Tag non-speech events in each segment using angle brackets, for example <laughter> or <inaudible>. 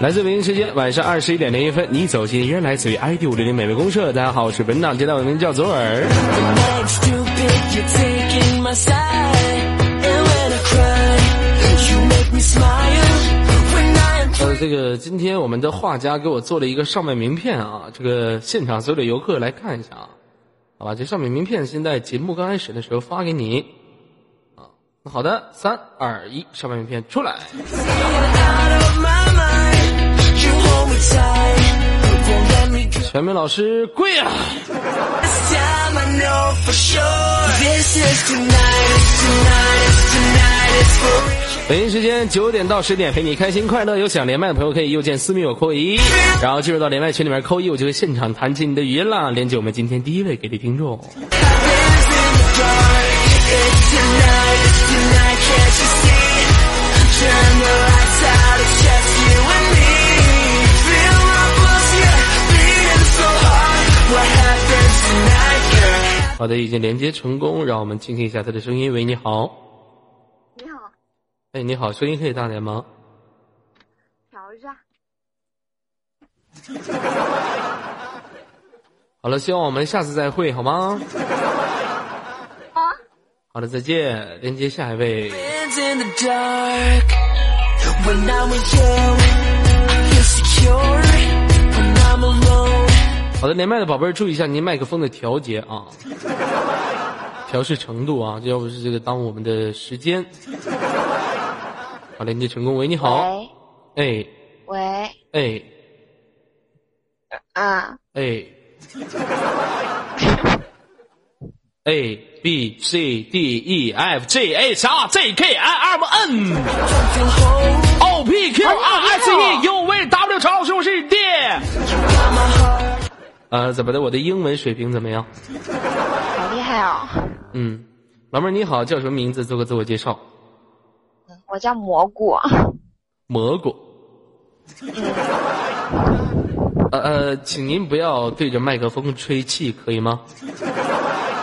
来自北京时间晚上二十一点零一分，你走进依然来自于 ID 五零零美味公社。大家好，我是本档接待，我的名叫左耳。呃，这个今天我们的画家给我做了一个上面名片啊，这个现场所有的游客来看一下啊，好吧，这上面名片现在节目刚开始的时候发给你啊。好的，三二一，上面名片出来。全民老师跪啊！北京时间九点到十点，陪你开心快乐。有想连麦的朋友可以右键私密我扣一，然后进入到连麦群里面扣一，我就会现场弹起你的语音啦，连接我们今天第一位给力听众。好的，已经连接成功，让我们倾听一下他的声音。喂，你好。你好。哎，你好，声音可以大点吗？调一下。<laughs> 好了，希望我们下次再会，好吗？啊。好的，再见。连接下一位。好的，连麦的宝贝儿，注意一下您麦克风的调节啊，<laughs> 调试程度啊，要不是这个耽误我们的时间。好，连接成功。喂，你好。哎。喂。哎。啊。哎。A B C D E F G H I J K L M N O P Q R S E U V W 超老师，我是爹。呃，怎么的？我的英文水平怎么样？好厉害哦！嗯，老妹儿你好，叫什么名字？做个自我介绍。我叫蘑菇。蘑菇。呃呃，请您不要对着麦克风吹气，可以吗？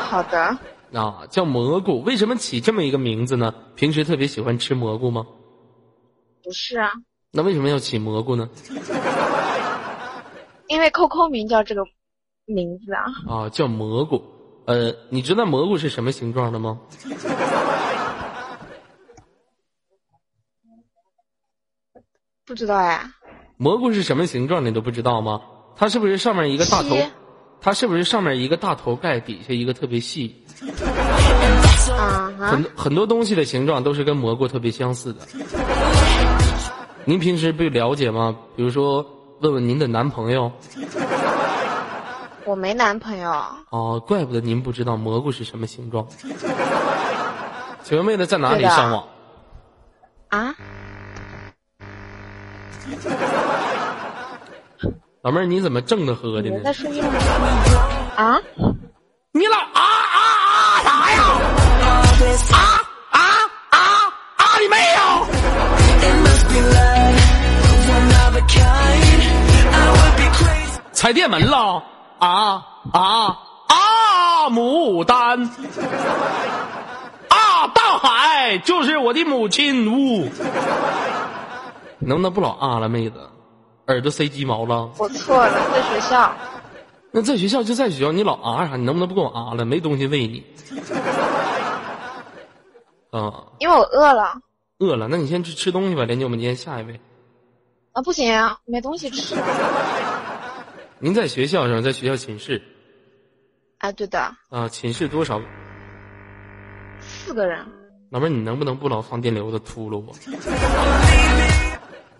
好的。啊，叫蘑菇，为什么起这么一个名字呢？平时特别喜欢吃蘑菇吗？不是啊。那为什么要起蘑菇呢？<laughs> 因为 QQ 名叫这个。名字啊？啊，叫蘑菇。呃，你知道蘑菇是什么形状的吗？不知道呀。蘑菇是什么形状？你都不知道吗？它是不是上面一个大头？它是不是上面一个大头盖，底下一个特别细？啊很多很多东西的形状都是跟蘑菇特别相似的。您平时不了解吗？比如说，问问您的男朋友。我没男朋友哦，怪不得您不知道蘑菇是什么形状。请问妹子在哪里上网？啊？老妹儿，你怎么正着喝的呢？啊？你老啊啊啊啥呀？啊啊啊啊！你没有？踩电门了？啊啊啊！牡丹啊，大海就是我的母亲呜！能不能不老啊了，妹子？耳朵塞鸡毛了？我错了，在学校。那在学校就在学校，你老啊啥？你能不能不跟我啊了？没东西喂你。啊。<laughs> 因为我饿了。饿了，那你先去吃东西吧。连接我们今天下一位。啊，不行，没东西吃。<laughs> 您在学校是吧？在学校寝室。啊，对的。啊，寝室多少？四个人。老妹儿，你能不能不老放电流的秃噜我？<laughs>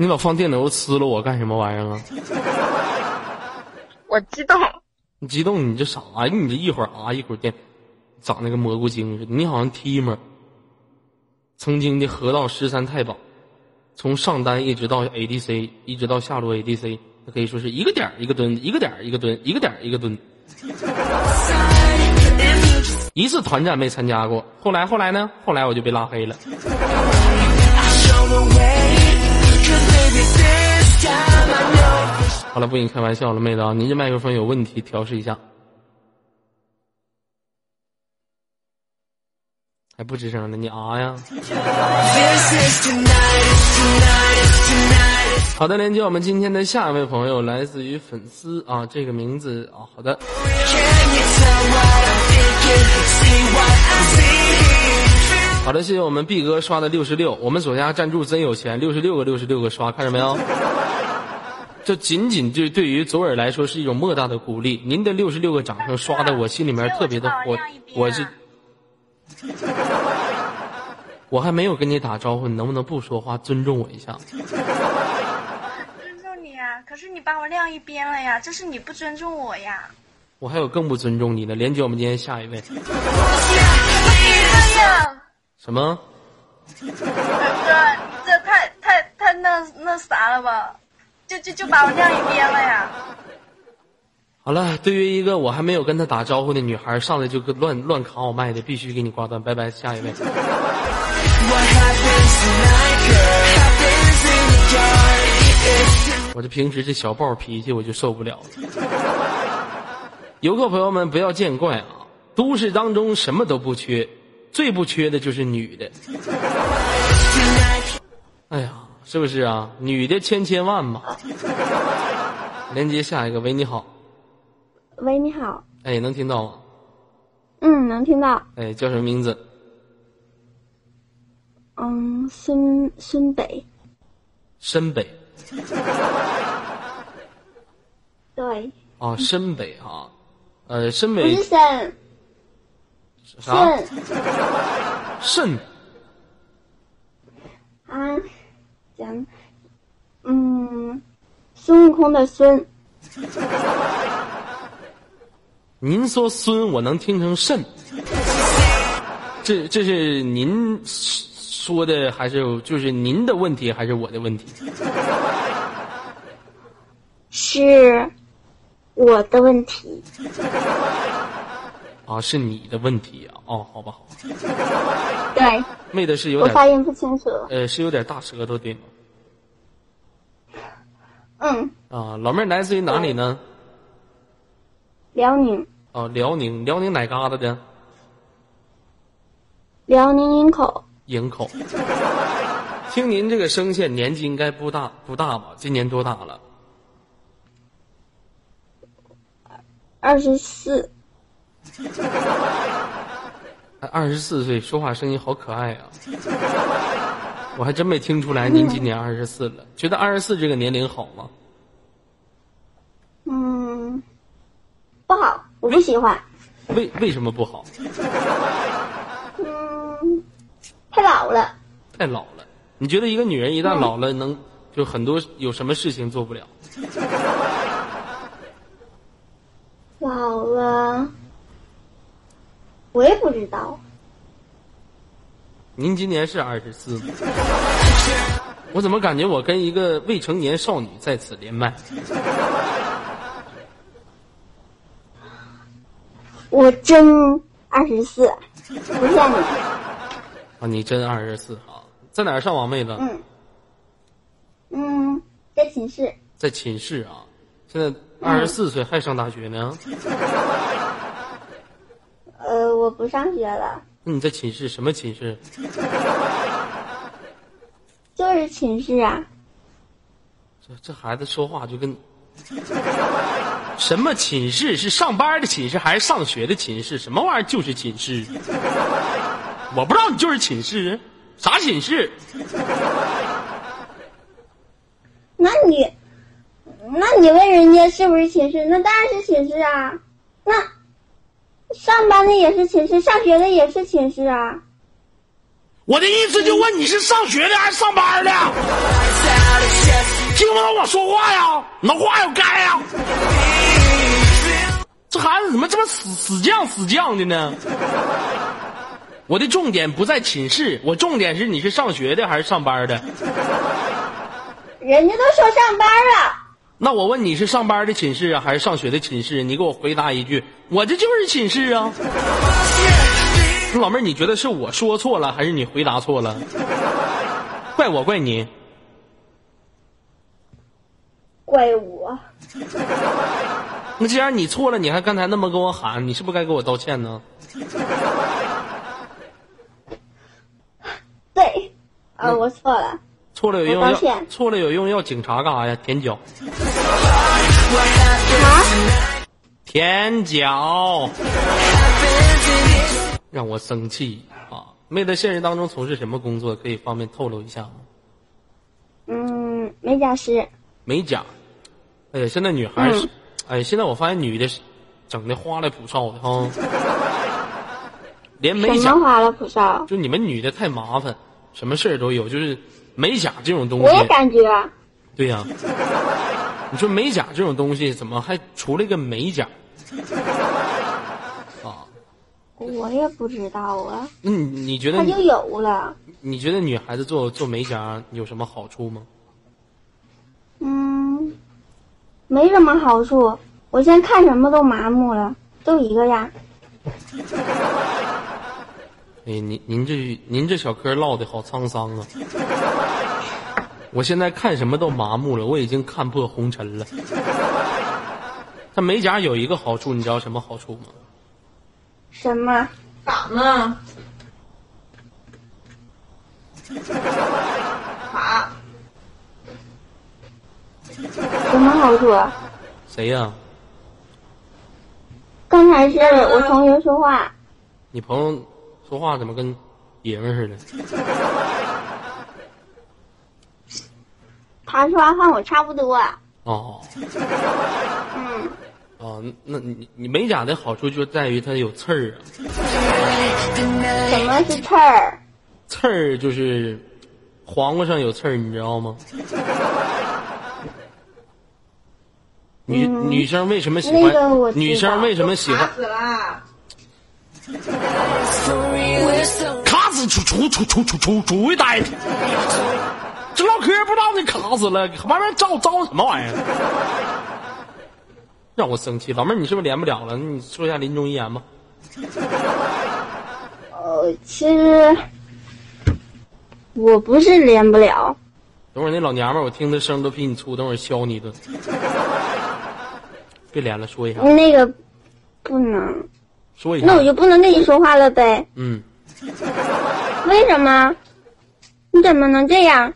你老放电流呲了我干什么玩意儿啊？我激动。你激动你这啥呀？你这一会儿啊一会儿电，长那个蘑菇精似的。你好像 T 嘛？曾经的河道十三太保，从上单一直到 ADC，一直到下路 ADC 那。可以说是一个点一个蹲，一个点一个蹲，一个点一个蹲。一次团战没参加过，后来后来呢？后来我就被拉黑了。好了，不跟你开玩笑了，妹子啊，您这麦克风有问题，调试一下。还不吱声呢？你啊呀？好的，连接我们今天的下一位朋友，来自于粉丝啊，这个名字啊，好的。好的，谢谢我们 B 哥刷的六十六，我们左家赞助真有钱，六十六个六十六个刷，看着没有？这仅仅就对于左耳来说是一种莫大的鼓励。您的六十六个掌声刷的我心里面特别的火我是，<laughs> 我还没有跟你打招呼，你能不能不说话，尊重我一下？尊重你啊，可是你把我晾一边了呀，这是你不尊重我呀。我还有更不尊重你的，连接我们今天下一位。<laughs> 什么？哥，你这太太太那那啥了吧？就就就把我晾一边了呀。好了，对于一个我还没有跟他打招呼的女孩，上来就跟乱乱卡我麦的，必须给你挂断，拜拜，下一位。我这平时这小暴脾气我就受不了了。游客朋友们不要见怪啊，都市当中什么都不缺，最不缺的就是女的。哎呀，是不是啊？女的千千万嘛。连接下一个，喂，你好，喂，你好，哎，能听到吗？嗯，能听到，哎，叫什么名字？嗯，孙孙北，深北 <laughs> 对，啊，深北啊，呃，深不北是沈，啥？肾啊，讲，嗯，孙悟空的孙，您说孙，我能听成肾。这这是您说的，还是就是您的问题，还是我的问题？是我的问题，啊，是你的问题啊！哦，好吧，好吧，<laughs> 对 <laughs> 妹的是有点我发音不清楚，呃，是有点大舌头对吗？嗯，啊，老妹儿来自于哪里呢？辽宁，哦，辽宁，辽宁哪旮瘩的？辽宁营口，营口。听您这个声线，年纪应该不大不大吧？今年多大了？二十四，还 <laughs> 二十四岁，说话声音好可爱啊！我还真没听出来您今年二十四了。觉得二十四这个年龄好吗？嗯，不好，我不喜欢，为为什么不好？嗯，太老了，太老了。你觉得一个女人一旦老了，能就很多有什么事情做不了？老了，我也不知道，您今年是二十四吗？<laughs> 我怎么感觉我跟一个未成年少女在此连麦？我真二十四，不骗你。啊，你真二十四啊？在哪儿上网，妹子？嗯，嗯，在寝室，在寝室啊。现在二十四岁还上大学呢？呃，<laughs> 我不上学了，那你在寝室什么寝室？<laughs> 就是寝室啊。这这孩子说话就跟什么寝室是上班的寝室还是上学的寝室？什么玩意儿就是寝室？我不知道你就是寝室，啥寝室？那你，那你问人家是不是寝室？那当然是寝室啊。那上班的也是寝室，上学的也是寝室啊。我的意思就问你是上学的还是上班的？听不懂我说话呀？能话有该呀？这孩子怎么这么死死犟死犟的呢？我的重点不在寝室，我重点是你是上学的还是上班的？人家都说上班了，那我问你是上班的寝室啊，还是上学的寝室？你给我回答一句，我这就是寝室啊。老妹儿，你觉得是我说错了，还是你回答错了？怪我怪你？怪我。那既然你错了，你还刚才那么跟我喊，你是不是该给我道歉呢？<laughs> 对，啊，我错了。错了有用要我道歉错了有用要警察干啥呀？舔脚，啊？舔脚，让我生气啊！妹在，现实当中从事什么工作？可以方便透露一下吗？嗯，美甲师。美甲。哎呀，现在女孩是，嗯哎，现在我发现女的是整的花里胡哨的哈，连美甲花了？就你们女的太麻烦，什么事儿都有，就是美甲这种东西我，也感觉，对呀、你说美甲这种东西，怎么还除了一个美甲？<laughs> 啊，我也不知道啊，那你你觉得他就有了。你觉得女孩子做做美甲有什么好处吗？嗯，没什么好处。我现在看什么都麻木了，都一个样。<laughs> 哎，您您这您这小嗑唠的好沧桑啊！<laughs> 我现在看什么都麻木了，我已经看破红尘了。它美甲有一个好处，你知道什么好处吗？什么？咋呢？<laughs> 啥？什么好处？谁呀、刚才是我同学说话，你朋友说话怎么跟爷们儿似的？他说话和我差不多。哦嗯，哦，那你你美甲的好处就在于它有刺儿啊，什么是刺儿？刺儿就是黄瓜上有刺儿，你知道吗？女、嗯女生为什么喜欢？那个我知道女生为什么喜欢？死啦！卡死出出出出出出出一呆的，这唠嗑不知道你卡死了，外面招招什么玩意儿？<laughs> 让我生气，老妹儿，你是不是连不了了？你说一下临终遗言吧。呃，其实我不是连不了，等会儿那老娘们儿，我听她声都比你粗，等会儿削你一顿。<laughs> 别连了，说一下，那个不能，说一下。那我就不能跟你说话了呗？嗯，为什么？你怎么能这样？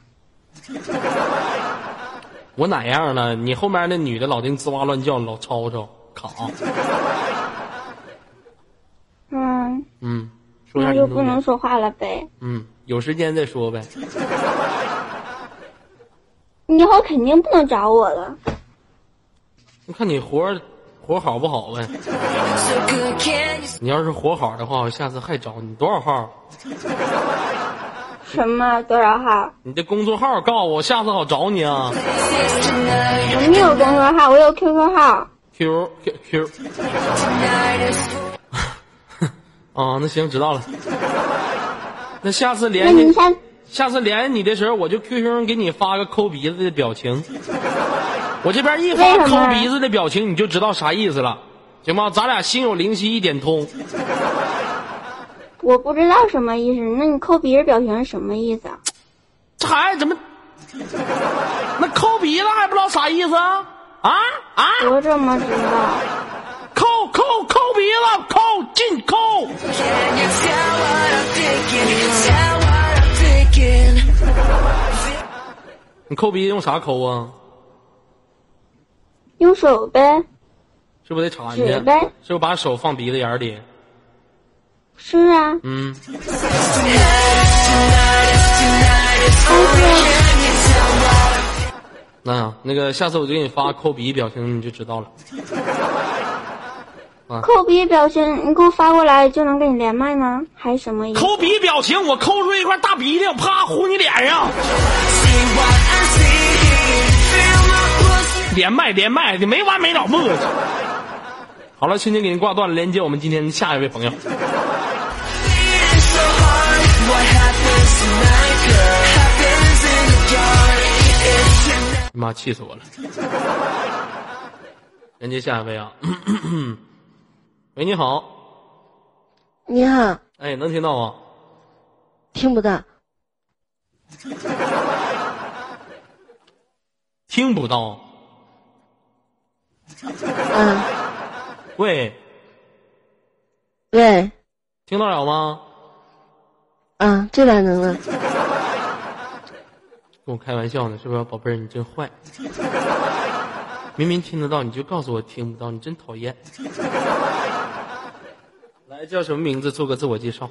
<laughs> 我哪样了？你后面那女的老丁吱哇乱叫，老吵吵卡。嗯，嗯，说那就不。能说话了呗？嗯，有时间再说呗。<laughs> 你以后肯定不能找我了。你看你活活好不好呗？你要是活好的话，我下次还找你。多少号？<laughs> 什么多少号？你的工作号告诉我，下次好找你啊。我没有工作号，我有 QQ 号。Q Q Q。啊，<laughs> 那行知道了。那下次联系，下次联系你的时候，我就 QQ 上给你发个抠鼻子的表情。我这边一发抠鼻子的表情，你就知道啥意思了，行吗？咱俩心有灵犀一点通。我不知道什么意思。那你抠鼻子表情是什么意思啊？这孩子怎么？那抠鼻子还不知道啥意思啊？啊啊！我怎么知道？抠抠抠鼻子，抠进抠。你抠鼻子用啥抠啊？用手呗。是不是得插进去？纸呗是不是把手放鼻子眼里？是啊，嗯，那那个下次我就给你发抠鼻表情，你就知道了。<laughs> 抠鼻表情，你给我发过来就能跟你连麦吗？还是什么意思？抠鼻表情，我抠出一块大鼻涕，啪呼你脸上。连麦连麦的没完没了磨叽。好了，亲亲给您挂断了，连接我们今天下一位朋友。妈，气死我了！<laughs> 人接下一位啊，<clears throat> 喂，你好，你好，哎，能听到吗？听不到，<laughs> 听不到。嗯，喂，喂，听到了吗？啊，这俩能呢，跟我开玩笑呢，是不是，宝贝儿？你真坏，明明听得到，你就告诉我听不到，你真讨厌。来，叫什么名字？做个自我介绍。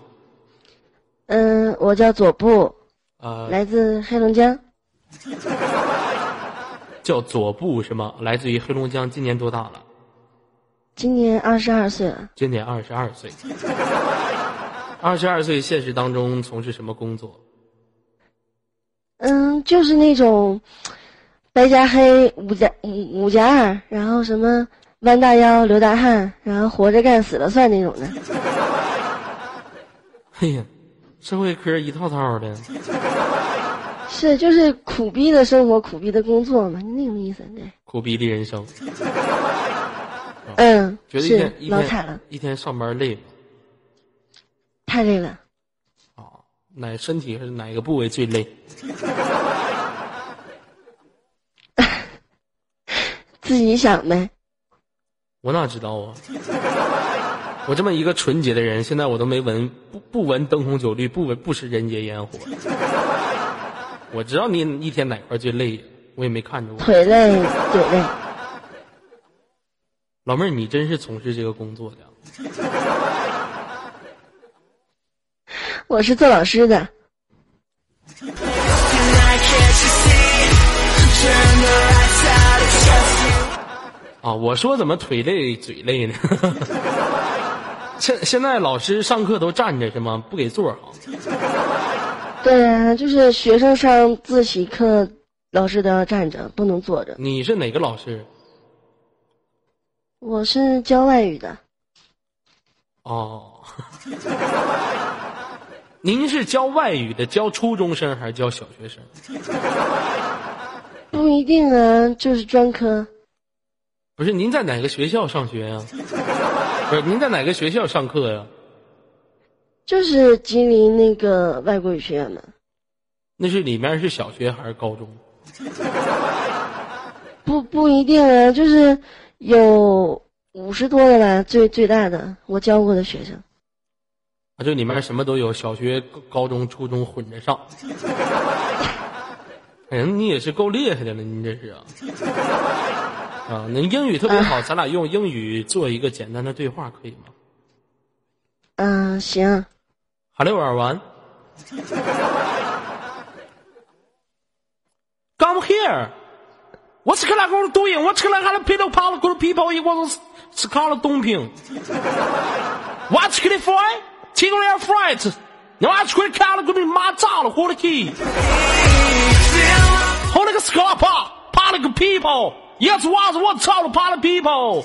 嗯，我叫左布，呃，来自黑龙江，叫左布是吗？来自于黑龙江，今年多大了？今年二十二岁了。今年二十二岁。二十二岁，现实当中从事什么工作？嗯，就是那种白加黑五加五五加二，然后什么弯大腰流大汗，然后活着干死了算那种的。哎呀，社会科一套套的。是，就是苦逼的生活，苦逼的工作嘛，那种意思。对，苦逼的人生，嗯，觉得一天一天老惨了，一天上班累吗？太累了。啊，哪身体是哪个部位最累？<laughs> 自己想呗。我哪知道啊！我这么一个纯洁的人，现在我都没闻不不闻灯红酒绿，不闻不食人间烟火。我知道你一天哪块最累，我也没看着我。腿累，腿累。老妹儿，你真是从事这个工作的？我是做老师的，啊，我说怎么腿累嘴累呢？<laughs> 现现在老师上课都站着是吗？不给座啊？对啊，就是学生上自习课，老师都要站着，不能坐着。你是哪个老师？我是教外语的，哦，<laughs> 您是教外语的，教初中生还是教小学生？不一定啊，就是专科。不是，您在哪个学校上学呀、不是，您在哪个学校上课呀？就是吉林那个外国语学院的，那是里面是小学还是高中？不不一定啊，就是有五十多个吧，最最大的我教过的学生。啊，这里面什么都有，小学、高高中、初中混着上。哎呀，你也是够厉害的了，你这是啊。啊，那英语特别好，咱俩用英语做一个简单的对话，可以吗嗯、行，？Hello everyone. Come here. What's going on doing? What's going on people power good people Scarlet 东平。What's going on? 提供点 fright. 你妈去开了，给你妈炸了，活了气。后那个 scar 怕怕那个 people，也是娃子我操了怕了 people。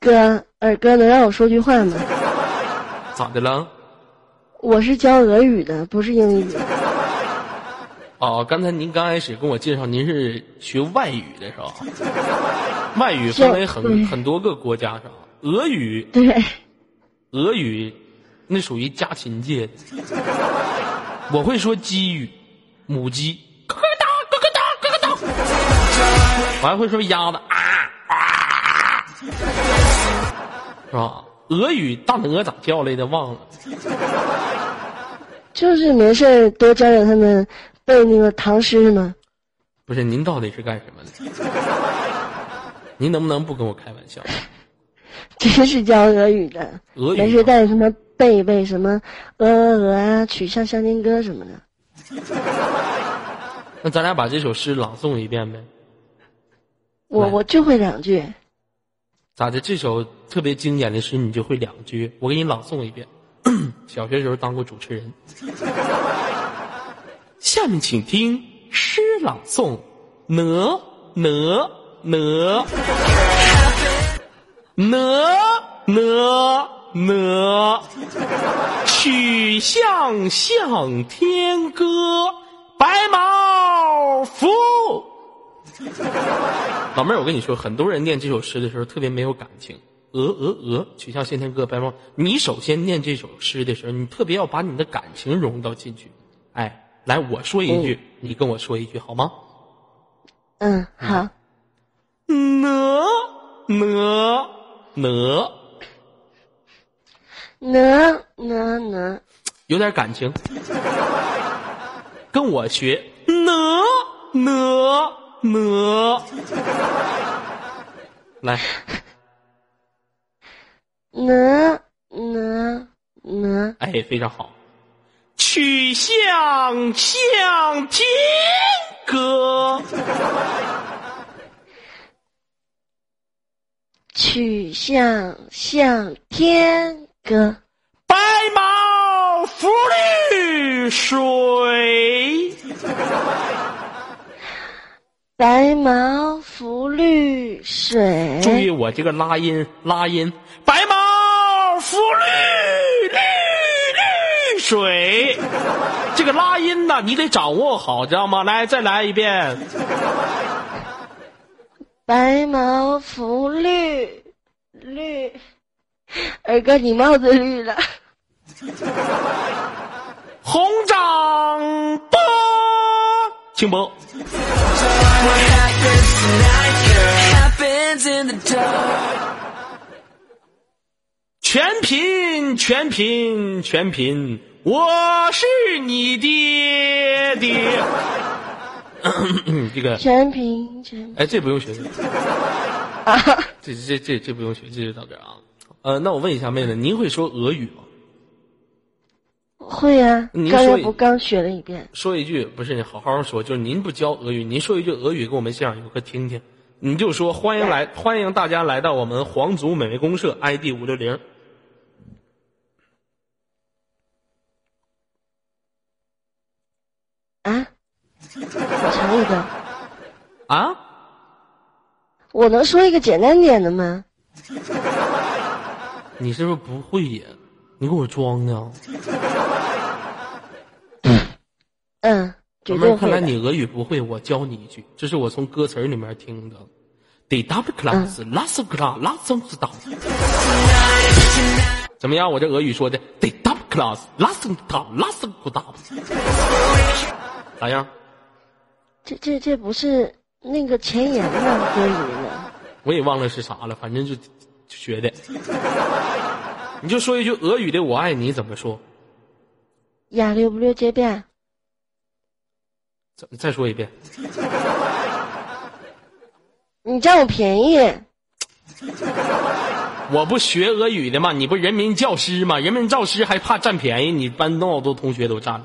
哥，二哥能让我说句话吗？咋的了？我是教俄语的，不是英语。哦，刚才您刚开始跟我介绍，您是学外语的是吧？<laughs> 外语分为很很多个国家是吧？俄语，对，俄语那属于家禽界的。我会说鸡语，母鸡，咯咯哒，咯咯哒，咯咯哒。我还会说鸭子，啊啊，是吧？俄语大鹅咋叫来的忘了。就是没事多教教他们背那个唐诗呢。不是，您到底是干什么的？<laughs> 您能不能不跟我开玩笑？真是教俄语的，俄语没事带什么背一背什么鹅鹅鹅啊，曲项向天歌什么的。<laughs> 那咱俩把这首诗朗诵一遍呗？我我就会两句，咋的？这首特别经典的诗你就会两句，我给你朗诵一遍。<coughs> 小学时候当过主持人。下面请听诗朗诵：哪哪哪哪哪哪，曲项向天歌，白毛浮。老妹儿，我跟你说，很多人念这首诗的时候特别没有感情。鹅鹅鹅，曲项向天歌，白毛。你首先念这首诗的时候，你特别要把你的感情融到进去。哎，来，我说一句，你跟我说一句，好吗？嗯，好，哪哪哪呢呢呢，有点感情，跟我学呢呢呢，来，呢呢呢，哎，非常好，曲项向天歌，曲项向天歌。白毛浮绿水。白毛浮绿水。注意我这个拉音，拉音，白毛浮绿水，这个拉音呢，你得掌握好，知道吗？来，再来一遍。白毛浮绿绿，二哥你帽子绿了。红掌拨，清波。全凭全凭全凭，我是你爹爹。<laughs> 这个全凭全哎，这不用学，啊，这这这这不用学，这就到这儿啊。呃，那我问一下妹子，您会说俄语吗？会呀、您说一刚才不刚学了一遍？说一句，不是你好好说，就是您不教俄语，您说一句俄语给我们现场游客听听。你就说欢迎来，欢迎大家来到我们皇族美味公社 ID 五六零。啊，好长一个，啊？我能说一个简单点的吗？你是不是不会呀？你给我装呢？嗯，绝老妹，看来。你俄语不会，我教你一句，这是我从歌词儿里面听的。得 double class last class last stop。怎么样？我这俄语说的得 double class last stop last stop。咋样？这这这不是那个前言吗？歌里面的。我也忘了是啥了，反正就就学的。<laughs> 你就说一句俄语的“我爱你”怎么说？呀六不六街边，怎么再说一遍？<laughs> 你占我便宜。<laughs> 我不学俄语的吗？你不人民教师吗？人民教师还怕占便宜？你班那么多同学都占了。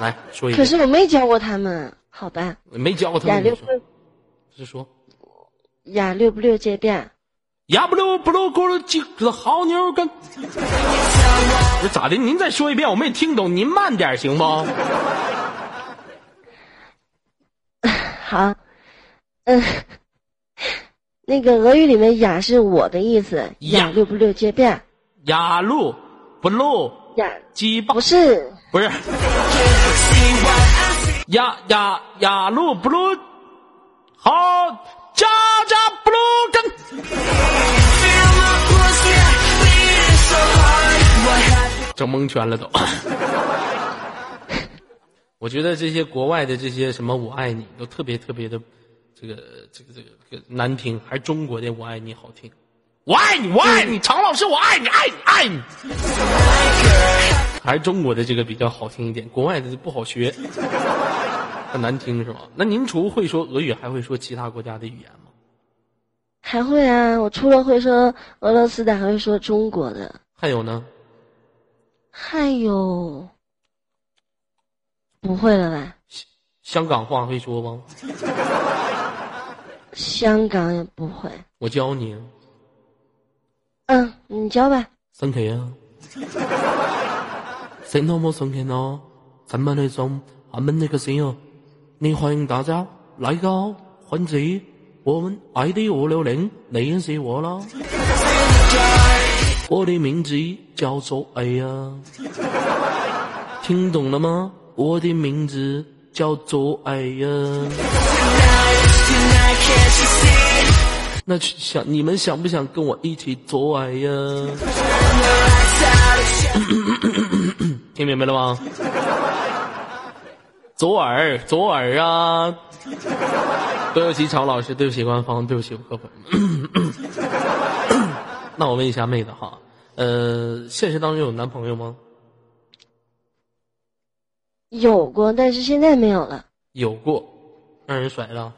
来说一遍，可是我没教过他们，好吧？没教过他们。是说呀六不六街边，呀不溜不溜咕噜几个好妞跟。这咋的？您再说一遍，我没听懂，您慢点行不？<laughs> 好，嗯，那个俄语里面“呀”是我的意思，“呀呀六不六街边呀路不路”，呀鸡巴不是不是。呀呀呀路不路，好家家不路根。整蒙圈了都。<laughs> 我觉得这些国外的这些什么“我爱你”都特别特别的，这个这个这个难听，还是中国的“我爱你”好听。我爱你，我爱你，常老师，我爱你，爱你，爱你。还是中国的这个比较好听一点，国外的就不好学，很难听是吧？那您除会说俄语，还会说其他国家的语言吗？还会啊，我除了会说俄罗斯的，还会说中国的，还有呢？还有不会了吧？香港话会说吗？香港也不会。我教你，嗯，你教吧。生气啊！谁那么生气呢？咱们那种俺们那个谁啊？你欢迎大家来到环子，我们 ID 五六零，你认识我啦？我的名字叫做哎呀，听懂了吗？我的名字叫做哎呀。那想你们想不想跟我一起做爱呀？<laughs> 听明白了吗？<laughs> 左耳，左耳啊！<laughs> 对不起，曹老师，对不起，官方，对不起，我客户。<coughs> 那我问一下妹子哈，呃，现实当中有男朋友吗？有过，但是现在没有了。有过，让人甩了。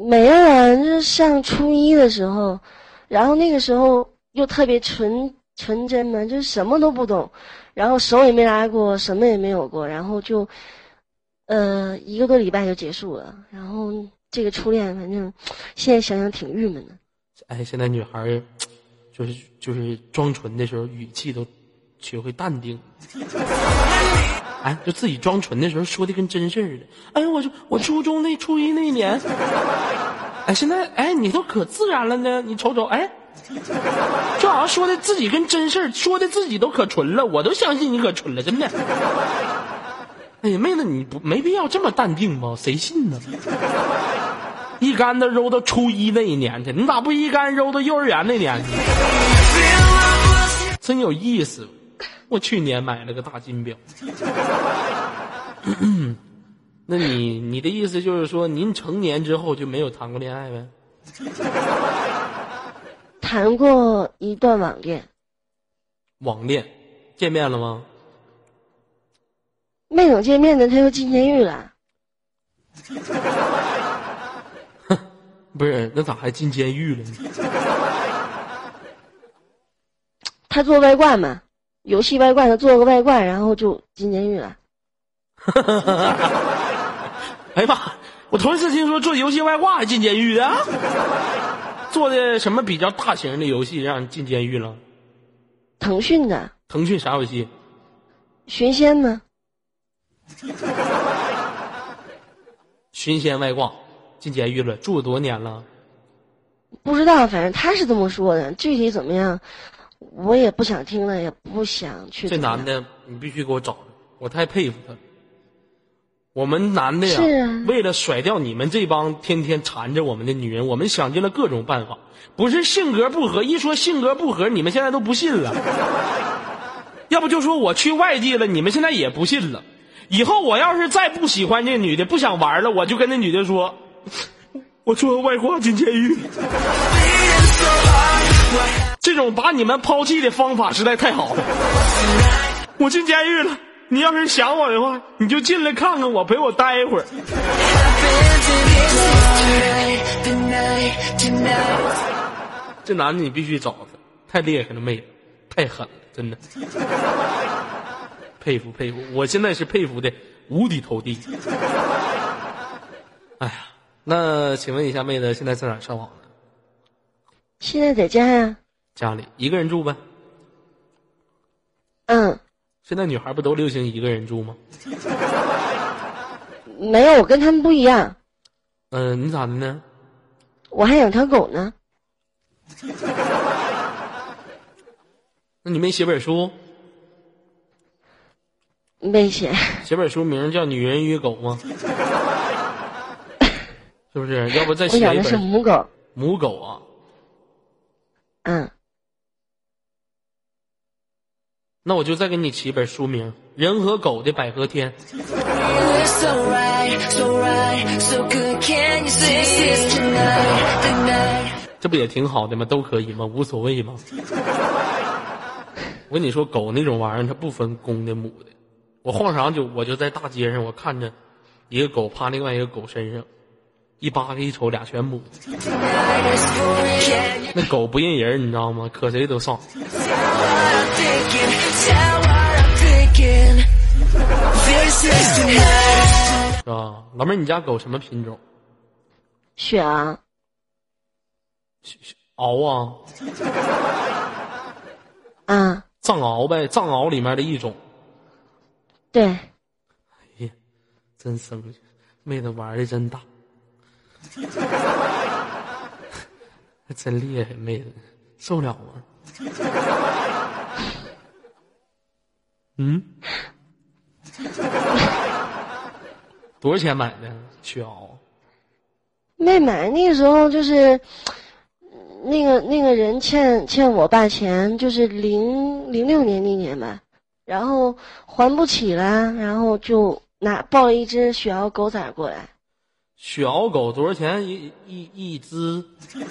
没有啊，就是上初一的时候，然后那个时候又特别纯纯真嘛，就是什么都不懂，然后手也没拉过，什么也没有过，然后就，呃，一个多礼拜就结束了。然后这个初恋，反正现在想想挺郁闷的。哎，现在女孩就是就是装纯的时候，语气都学会淡定。就自己装纯的时候说的跟真事儿似的。哎，我就我初中那初一那一年，哎，现在哎你都可自然了呢，你瞅瞅，哎，就好像说的自己跟真事儿，说的自己都可纯了，我都相信你可纯了，真的。哎呀，妹子，你不没必要这么淡定吗？谁信呢？一竿子揉到初一那一年去，你咋不一竿揉到幼儿园那年去？真有意思。我去年买了个大金表。那你你的意思就是说，您成年之后就没有谈过恋爱呗？谈过一段网恋，网恋，见面了吗？没等见面呢，他又进监狱了。<laughs> 不是，那咋还进监狱了呢？他做外挂嘛，游戏外挂，的做个外挂，然后就进监狱了。<laughs> 哎呀妈！我头一次听说做游戏外挂还进监狱的，做的什么比较大型的游戏让人进监狱了？腾讯的腾讯啥游戏？寻仙呢？<laughs> 寻仙外挂进监狱了，住了多少年了？不知道，反正他是这么说的。具体怎么样，我也不想听了，也不想去。这男的你必须给我找着，我太佩服他了。我们男的呀，是啊为了甩掉你们这帮天天缠着我们的女人，我们想尽了各种办法。不是性格不合，一说性格不合，你们现在都不信了。<laughs> 要不就说我去外地了，你们现在也不信了。以后我要是再不喜欢这女的，不想玩了，我就跟那女的说，<laughs> 我做外挂进监狱。这种把你们抛弃的方法实在太好了。我进监狱了，你要是想我的话，你就进来看看我，陪我待一会儿。这男的你必须找他，太厉害了，妹子，太狠了，真的，<laughs> 佩服佩服，我现在是佩服的五体投地。哎呀，那请问一下，妹子现在在哪上网呢？现在在家呀、家里一个人住呗？嗯，现在女孩不都流行一个人住吗？<laughs> 没有，我跟他们不一样，嗯、你咋的呢？我还养条狗呢。<laughs> 那你没写本书？没写，写本书名叫《女人与狗》吗？<laughs> 是不是？要不再我养的是写一本母狗。母狗啊？嗯，那我就再给你起一本书名《人和狗的百合天》。这不也挺好的吗？都可以吗？无所谓吗？我跟你说，狗那种玩意儿，它不分公的母的。我晃啥就我就在大街上，我看着一个狗趴另外一个狗身上，一扒开一瞅，俩全母的。那狗不认人，你知道吗？可谁都上。是吧？老妹儿，你家狗什么品种？雪啊，獒啊，啊，藏獒呗，藏獒里面的一种。对，哎呀，真生气，妹子玩的真大，<laughs> 真厉害，妹子受了吗？嗯，<laughs> 多少钱买的雪獒？没买。那个时候就是，那个那个人欠欠我爸钱，就是零零六年那年吧，然后还不起了，然后就拿抱了一只雪獒狗崽过来。雪獒狗多少钱一一一只？<laughs>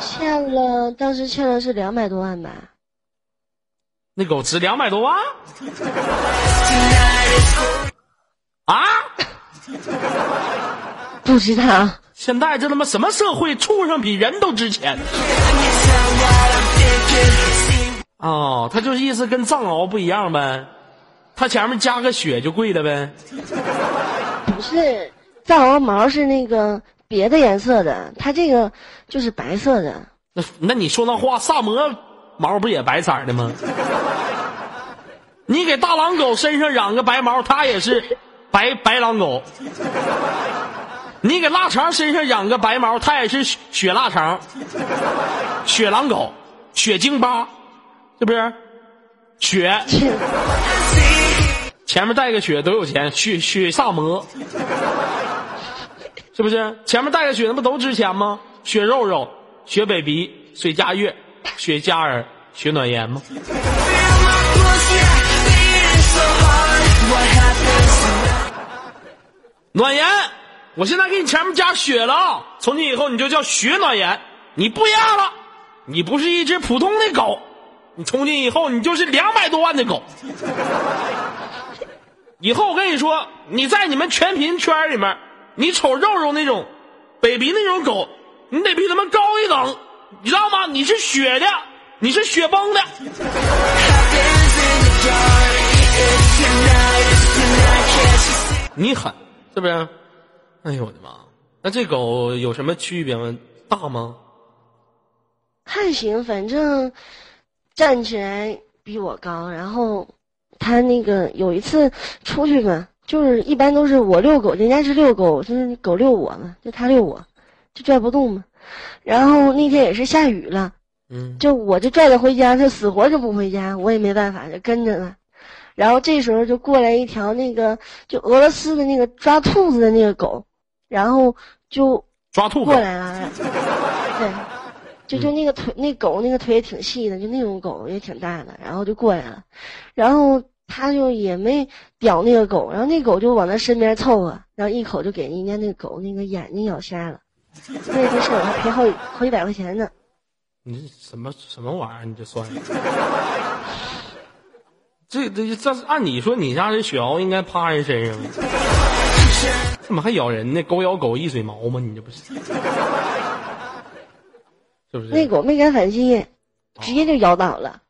欠了，当时欠了是两百多万吧。那狗值两百多万？<laughs> 啊？不知道，现在这他妈什么社会，畜生比人都值钱。哦，他就是意思跟藏獒不一样呗，他前面加个雪就贵了呗。不是藏獒毛是那个别的颜色的，它这个就是白色的。那那你说那话，萨摩毛不也白色的吗？你给大狼狗身上染个白毛，它也是白白狼狗。你给腊肠身上染个白毛，它也是雪雪腊肠，雪狼狗，雪京巴，是不是？雪 <laughs> 前面带个雪多有钱，雪雪萨摩，是不是？前面带个雪，那不都值钱吗？雪肉肉、雪 baby、水佳悦、雪佳 <laughs> 儿、雪暖言吗？暖言，我现在给你前面加雪了啊！从今以后你就叫雪暖言，你不一样了，你不是一只普通的狗，你从今以后你就是两百多万的狗。以后我跟你说，你在你们全频圈里面，你瞅肉肉那种，baby 那种狗，你得比他们高一等，你知道吗？你是雪的，你是雪崩的。你狠是不是？哎呦我的妈！那这狗有什么区别吗？大吗？还行，反正站起来比我高。然后他那个有一次出去嘛，就是一般都是我遛狗，人家是遛狗，就是狗遛我嘛，就他遛我，就拽不动嘛。然后那天也是下雨了，嗯，就我就拽他回家，他死活就不回家，我也没办法，就跟着他。然后这时候就过来一条那个就俄罗斯的那个抓兔子的那个狗，然后就抓兔狗过来了，对，就就那个腿，那狗那个腿也挺细的，就那种狗也挺大的，然后就过来了，然后他就也没屌那个狗，然后那狗就往他身边凑合，然后一口就给人家那狗那个眼睛咬瞎了，那个事儿我还赔好几好几百块钱呢。你这什么什么玩意儿？你 <laughs> 这算的？这这这按你说你家这雪獒应该趴人身上，<laughs> 怎么还咬人呢？狗咬狗一嘴毛吗？你这不是？<laughs> 是不是？那狗没敢反击，直接就咬倒了。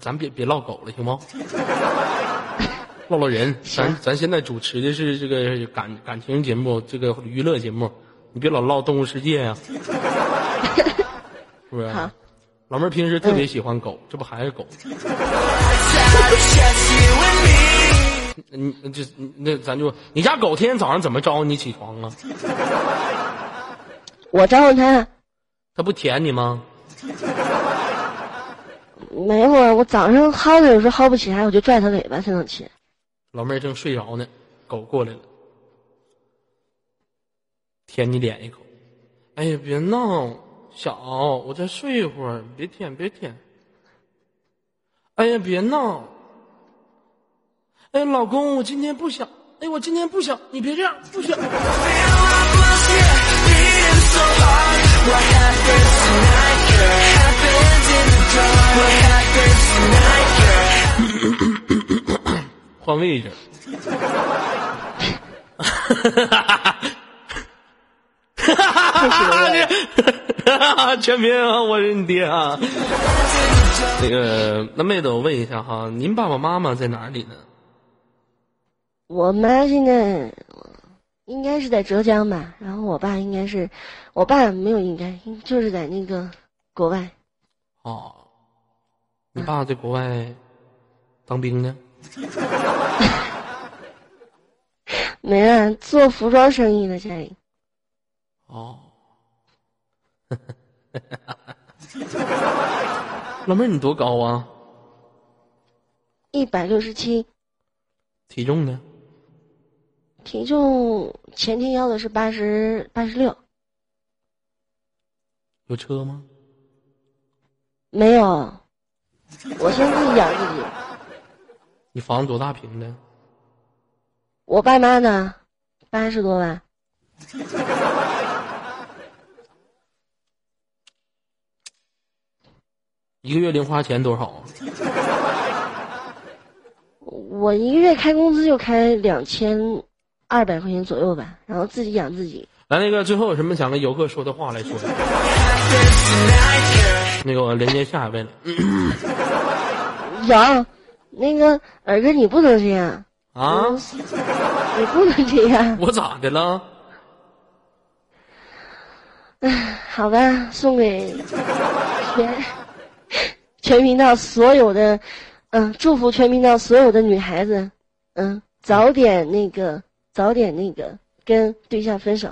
咱别别唠狗了，行吗？唠唠人，咱咱现在主持的是这个感感情节目，这个娱乐节目，你别老唠动物世界呀、<laughs> 是不是？老妹儿平时特别喜欢狗，这不还是狗？<laughs> 你你这那咱就你家狗天天早上怎么招呼你起床啊？我招呼它，它不舔你吗？<laughs> 没有啊，我早上薅它有时候薅不起来，我就拽它尾巴才能起。老妹儿正睡着呢，狗过来了，舔你脸一口。哎呀，别闹，小，我再睡一会儿，别舔，别舔。哎呀，别闹。哎，老公，我今天不想。哎，我今天不想，你别这样，不想。换位置。哈哈哈哈哈！哈全民啊，我是你爹啊！那个，那妹子，我问一下哈，您爸爸妈妈在哪里呢？我妈现在应该是在浙江吧，然后我爸应该是，我爸没有应该，就是在那个国外。哦，你爸在国外当兵呢？<laughs> 没了，做服装生意的家里。哦，<laughs> 老妹儿，你多高啊？一百六十七，体重呢？体重前天要的是八十八十六，有车吗？没有，我先自己养自己。你房子多大平的？我爸妈呢，八十多万。一个月零花钱多少啊？我一个月开工资就开两千二百块钱左右吧，然后自己养自己。来，那个最后有什么想跟游客说的话来说？那个我连接下一位了。有，那个儿哥你不能这样，啊？你不能这样。我咋的了？好吧，送给全全频道所有的，嗯，祝福全频道所有的女孩子，嗯，早点那个，早点那个跟对象分手。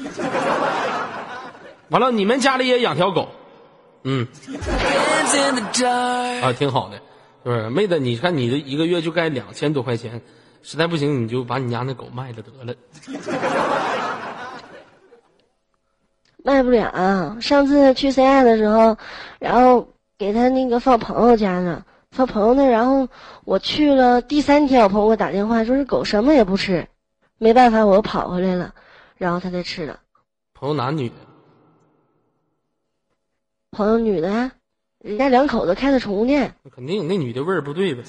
<laughs> 完了，你们家里也养条狗？嗯，啊，挺好的，是不是？妹子，你看你这一个月就该两千多块钱，实在不行你就把你家那狗卖了得了。<laughs> 卖不了。上次去 CI 的时候，然后给他那个放朋友家呢，放朋友那，然后我去了第三天，我朋友给我打电话说是狗什么也不吃，没办法，我又跑回来了，然后他才吃的。朋友男女的？朋友女的呀，人家两口子开的宠物店。那肯定那女的味儿不对呗。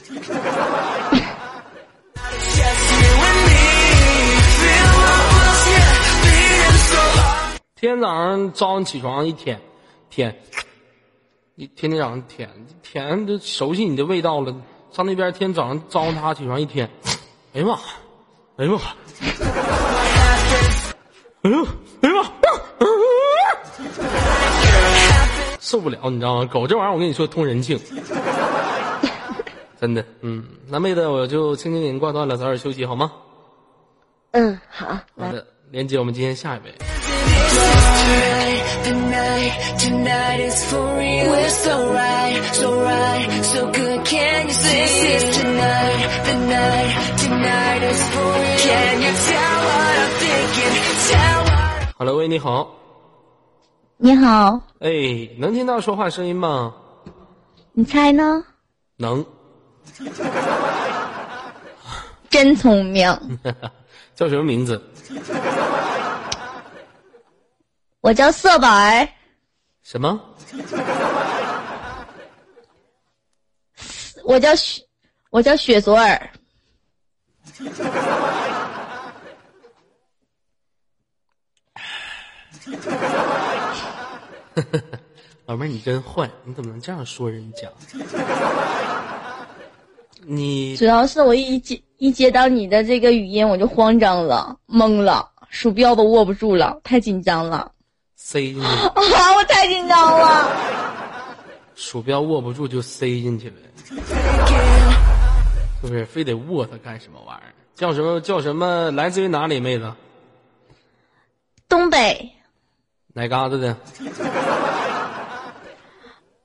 天天早上早上起床一舔，舔，你天天早上舔舔就熟悉你的味道了。上那边天早上招呼他起床一天，哎呀妈，哎呀妈，哎呦哎呦妈。受不了，你知道吗？狗这玩意儿，我跟你说通人性，<laughs> 真的。嗯，那妹子，我就轻轻给您挂断了，早点休息好吗？嗯，好。好的，连接我们今天下一位。Hello，喂，你好。你好，哎，能听到说话声音吗？你猜呢？能。真聪明。<laughs> 叫什么名字？我叫色宝儿。什么？我叫雪，我叫雪左耳。<laughs> 老妹儿，你真坏！你怎么能这样说人家？你主要是我一接一接到你的这个语音，我就慌张了，懵了，鼠标都握不住了，太紧张了。塞进去 <laughs> 啊！我太紧张了。鼠标握不住就塞进去了，是不是？非得握它干什么玩意儿？叫什么？叫什么？来自于哪里，妹子？东北。哪嘎子的？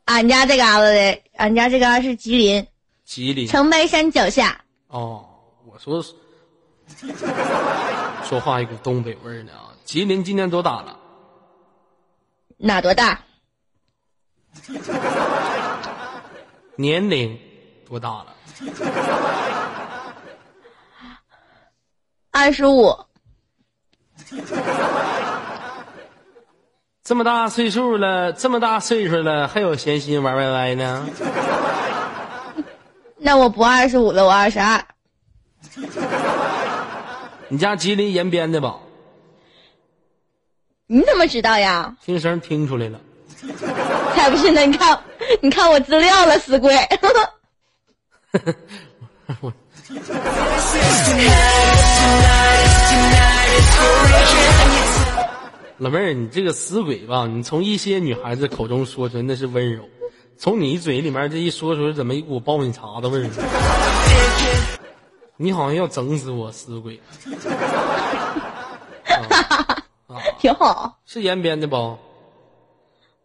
俺家这嘎子的，俺家这嘎是吉林。吉林。长白山脚下。哦，我说说话一股东北味儿呢啊！吉林今年多大了？哪多大？年龄多大了？<laughs> 二十五。这么大岁数了，这么大岁数了，还有闲心玩 YY 呢？<laughs> 那我不二十五了，我二十二。<laughs> 你家吉林延边的吧？你怎么知道呀？听声听出来了。才不是呢！你看，你看我资料了，死鬼。<laughs> 老妹儿，你这个死鬼吧！你从一些女孩子口中说出来那是温柔，从你嘴里面这一说出来，怎么一股爆米碴子味儿？<laughs> 你好像要整死我，死鬼！啊，<laughs> 挺好。是延边的不？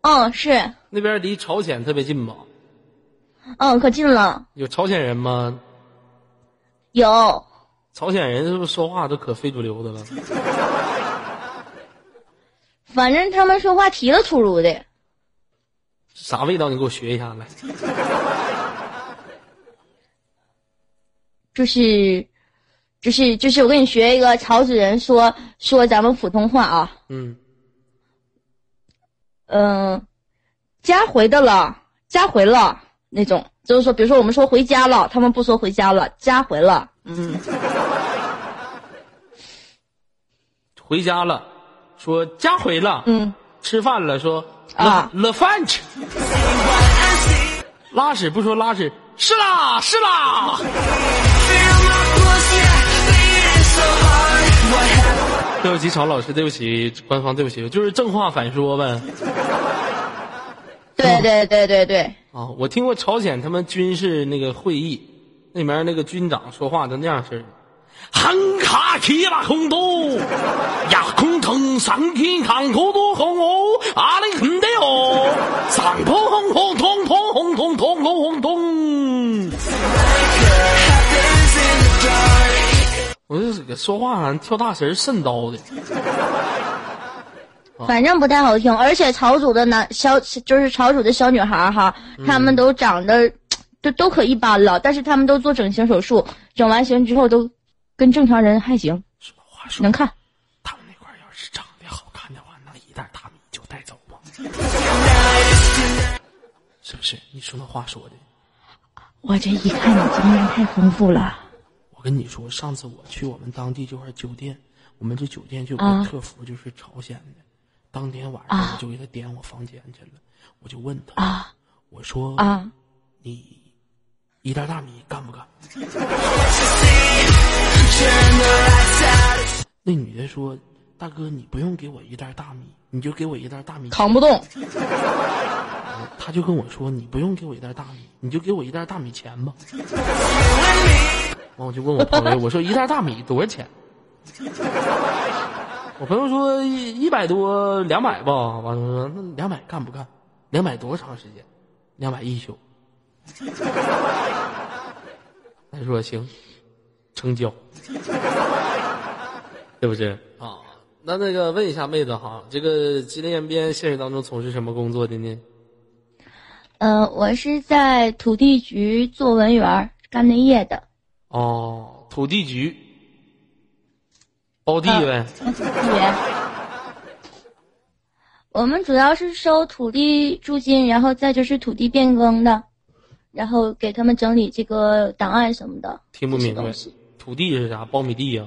嗯，是。那边离朝鲜特别近吧？嗯，可近了。有朝鲜人吗？有。朝鲜人是不是说话都可非主流的了？<laughs> 反正他们说话提了秃噜的，啥味道？你给我学一下来。<laughs> 就是，就是就是我跟你学一个朝鲜人说说咱们普通话啊，嗯，嗯、家回的了，家回了那种，就是说，比如说我们说回家了，他们不说回家了，家回了，嗯，回家了，说家回了，嗯，吃饭了，说了啊了饭去。拉屎不说拉屎，是啦是啦。对不起，曹老师，对不起，官方对不起，就是正话反说呗。对对对对对，啊，我听过朝鲜他们军事那个会议，那边那个军长说话都那样式儿。汉卡提拉空多，<laughs> 呀空腾上天看可多红哦，阿里很得哦，上通红红通通红通通红红通。我这这个说话好像跳大神儿肾刀的，反正不太好听，而且朝主的男小就是朝主的小女孩儿哈，他们都长得都都可一般了，但是他们都做整形手术，整完形之后都跟正常人还行，什么话说能看。他们那块儿要是长得好看的话，那一袋大米就带走吧，<laughs> 是不是？你说那话说的。我这一看你经验太丰富了，我跟你说，上次我去我们当地这块酒店，我们这酒店就有啊个客服，就是朝鲜的。当天晚上啊我就给他点我房间去了，我就问他，啊我说啊，你一袋大米干不干？<laughs> 那女的说：“大哥，你不用给我一袋大米，你就给我一袋大米。”扛不动。<laughs> 他就跟我说：“你不用给我一袋大米，你就给我一袋大米钱吧。<laughs> ”完我就问我朋友：“我说一袋大米多少钱？”我朋友说一一百多两百吧。完了说那两百干不干？两百多长时间？两百一宿。他说行，成交，对不对啊？那那个问一下妹子哈，这个吉林延边现实当中从事什么工作的呢？呃、我是在土地局做文员儿干那业的。哦，土地局包地呗。<laughs> 也，我们主要是收土地租金，然后再就是土地变更的，然后给他们整理这个档案什么的。听不明白土地是啥？苞米地呀、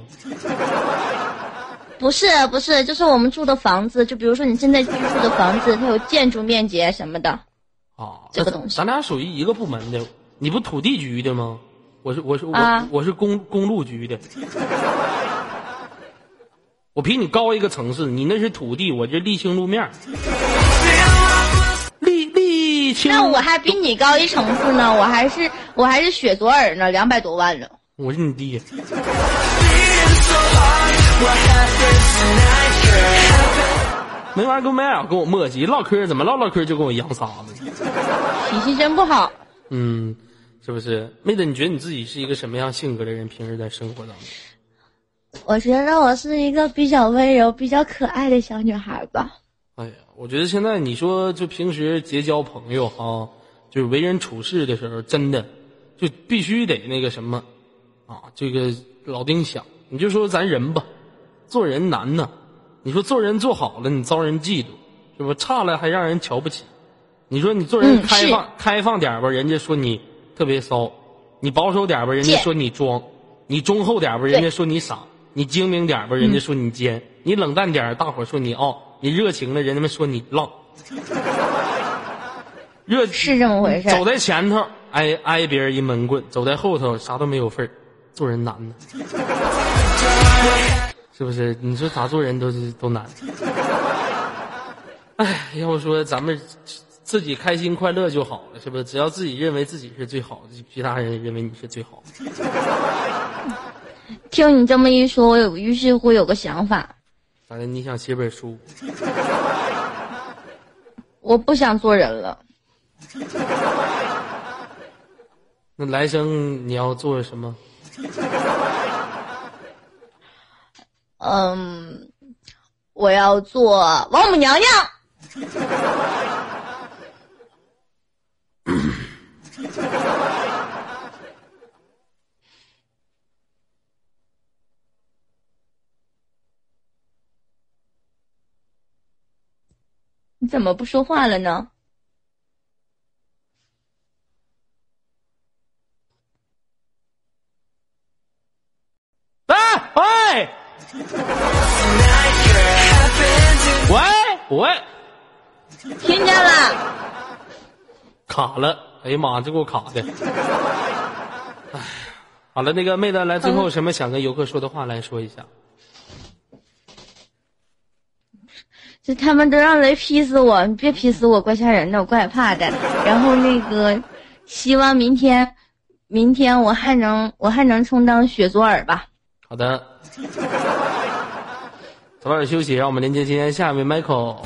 <laughs> 不是不是，就是我们住的房子，就比如说你现在居住的房子，它有建筑面积什么的。啊？这个东西咱咱俩属于一个部门的。你不土地局的吗？我是我是我、啊我是公公路局的。我比你高一个层次，你那是土地，我这沥青路面儿。沥沥青，那我还比你高一层次呢，我还是我还是雪左耳呢，两百多万呢。我是你爹。没完，跟我没了，跟我磨叽，唠嗑怎么唠唠嗑就跟我扬沙子？脾气真不好。嗯，是不是？妹子，你觉得你自己是一个什么样性格的人？平时在生活当中，我觉得我是一个比较温柔、比较可爱的小女孩吧。哎呀，我觉得现在你说就平时结交朋友哈，就是为人处事的时候，真的就必须得那个什么啊，这个老丁想，你就说咱人吧，做人难呐。你说做人做好了，你遭人嫉妒，是不？差了还让人瞧不起。你说你做人开放、开放点吧，人家说你特别骚；你保守点吧，人家说你装；你忠厚点吧，人家说你傻；你精明点儿吧，人家说你奸；你冷淡点儿，大伙儿说你傲；你热情了，人家们说你浪。<laughs> 热是这么回事。走在前头挨挨别人一闷棍，走在后头啥都没有份儿，做人难呢，<laughs> 是不是？你说咋做人都是都难。哎，要不说咱们自己开心快乐就好了，是不是？只要自己认为自己是最好的，其他人认为你是最好的。听你这么一说，我有于是乎有个想法，反正你想写本书，<laughs> 我不想做人了。<laughs> 那来生你要做什么？<laughs> 嗯，我要做王母娘娘。你怎么不说话了呢？哎喂喂喂，听见了？卡了！哎呀妈，这给我卡的。哎，好了，那个妹子来，最后有什么想跟游客说的话来说一下？这他们都让雷劈死我！你别劈死我，怪吓人的，我怪怕的。然后那个，希望明天，明天我还能，我还能充当雪左耳吧。好的，早点休息，让我们连接今天下一位 Michael。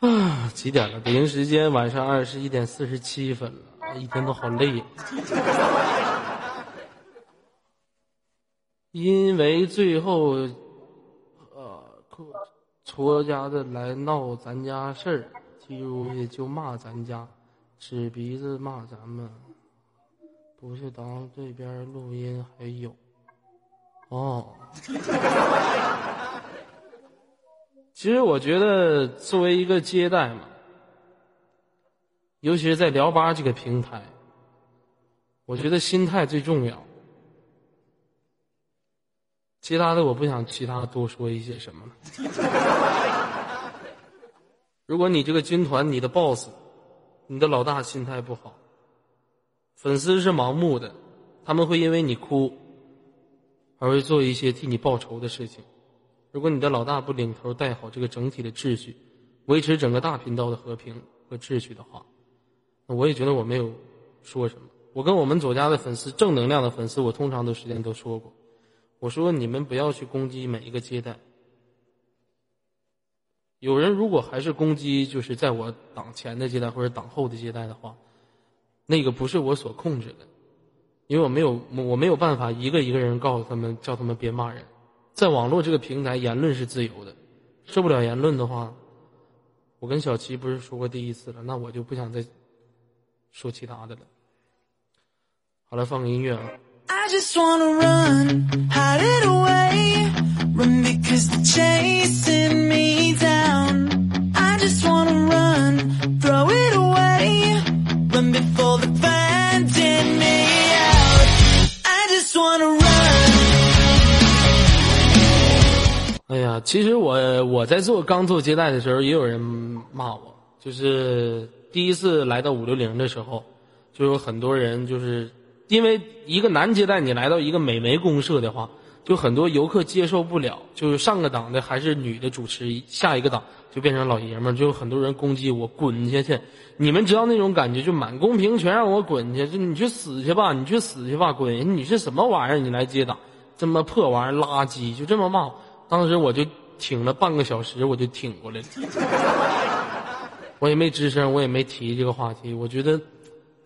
啊，几点了？北京时间晚上二十一点四十七分了，一天都好累。因为最后，呃，戳家的来闹咱家事儿，记住也就骂咱家，指鼻子骂咱们，不是当这边录音还有，哦。其实我觉得，作为一个接待嘛，尤其是在聊吧这个平台，我觉得心态最重要。其他的我不想其他多说一些什么了。<laughs> 如果你这个军团，你的 boss，你的老大心态不好，粉丝是盲目的，他们会因为你哭，而会做一些替你报仇的事情。如果你的老大不领头带好这个整体的秩序，维持整个大频道的和平和秩序的话，那我也觉得我没有说什么。我跟我们左家的粉丝，正能量的粉丝，我通常的时间都说过，我说你们不要去攻击每一个接待。有人如果还是攻击，就是在我党前的接待或者党后的接待的话，那个不是我所控制的，因为我没有我没有办法一个一个人告诉他们，叫他们别骂人。在网络这个平台，言论是自由的，受不了言论的话，我跟小齐不是说过第一次了，那我就不想再说其他的了。好了，放个音乐啊。哎呀，其实我我在做刚做接待的时候，也有人骂我。就是第一次来到五六零的时候，就有很多人就是因为一个男接待，你来到一个美眉公社的话，就很多游客接受不了。就是上个档的还是女的主持，下一个档就变成老爷们儿，就有很多人攻击我滚下去。你们知道那种感觉，就满公屏全让我滚去，就你去死去吧，你去死去吧，滚！你是什么玩意儿？你来接档，这么破玩意儿，垃圾，就这么骂。当时我就挺了半个小时，我就挺过来了。我也没吱声，我也没提这个话题。我觉得，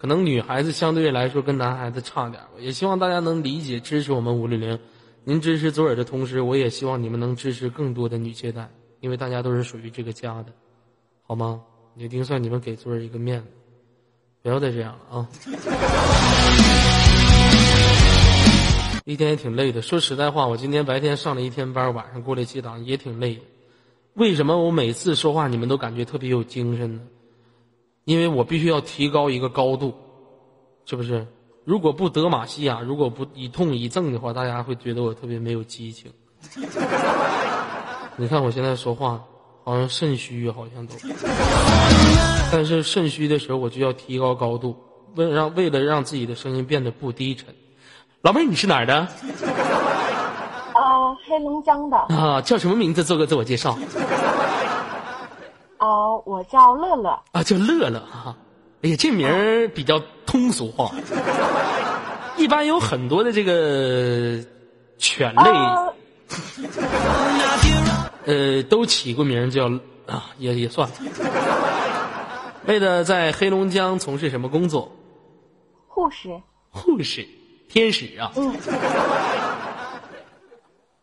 可能女孩子相对来说跟男孩子差点也希望大家能理解支持我们五六零。您支持左耳的同时，我也希望你们能支持更多的女接待，因为大家都是属于这个家的，好吗？一定算你们给左耳一个面子，不要再这样了啊！一天也挺累的。说实在话，我今天白天上了一天班，晚上过来接档也挺累。为什么我每次说话你们都感觉特别有精神呢？因为我必须要提高一个高度，是不是？如果不德玛西亚，如果不以痛以正的话，大家会觉得我特别没有激情。<laughs> 你看我现在说话好像肾虚，好像都。但是肾虚的时候，我就要提高高度，为让为了让自己的声音变得不低沉。老妹儿，你是哪儿的？啊，<laughs> 黑龙江的。啊，叫什么名字？做个自我介绍。啊，我叫乐乐。啊，叫乐乐哈。哎呀，这名儿比较通俗化。一般有很多的这个犬类，<laughs> 呃，都起过名叫啊，也也算了。妹子在黑龙江从事什么工作？护士。护士。天使啊，嗯，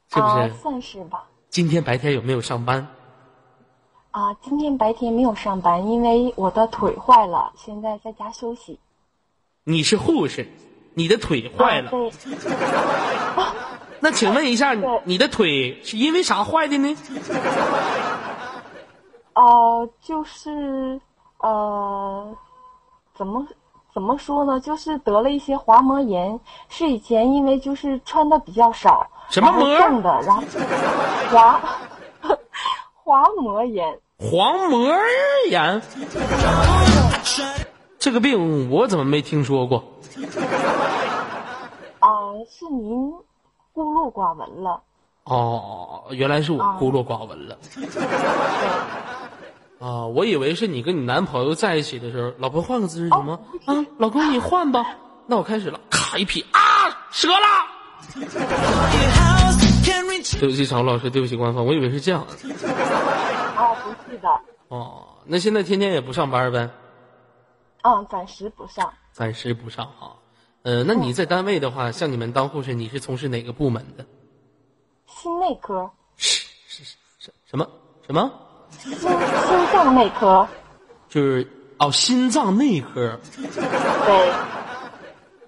是不是？算是吧。今天白天有没有上班？啊，今天白天没有上班，因为我的腿坏了，现在在家休息。你是护士，你的腿坏了？对。<laughs> 那请问一下，你的腿是因为啥坏的呢？<laughs> 呃，就是呃，怎么怎么说呢？就是得了一些滑膜炎，是以前因为就是穿的比较少，什么膜重的，然后滑滑膜炎。黄膜炎，这个病我怎么没听说过？啊、是您孤陋寡闻了。哦，原来是我孤陋寡闻了。啊，我以为是你跟你男朋友在一起的时候，老婆换个姿势行吗？啊，老公你换吧。那我开始了，咔一劈啊，折了。对不起，常老师，对不起官方，我以为是这样的。啊，不是的，哦，那现在天天也不上班呗？嗯，暂时不上。暂时不上哈。呃，那你在单位的话，像你们当护士，你是从事哪个部门的？心内科，是是是什么什么？心心脏内科，就是哦，心脏内科，对，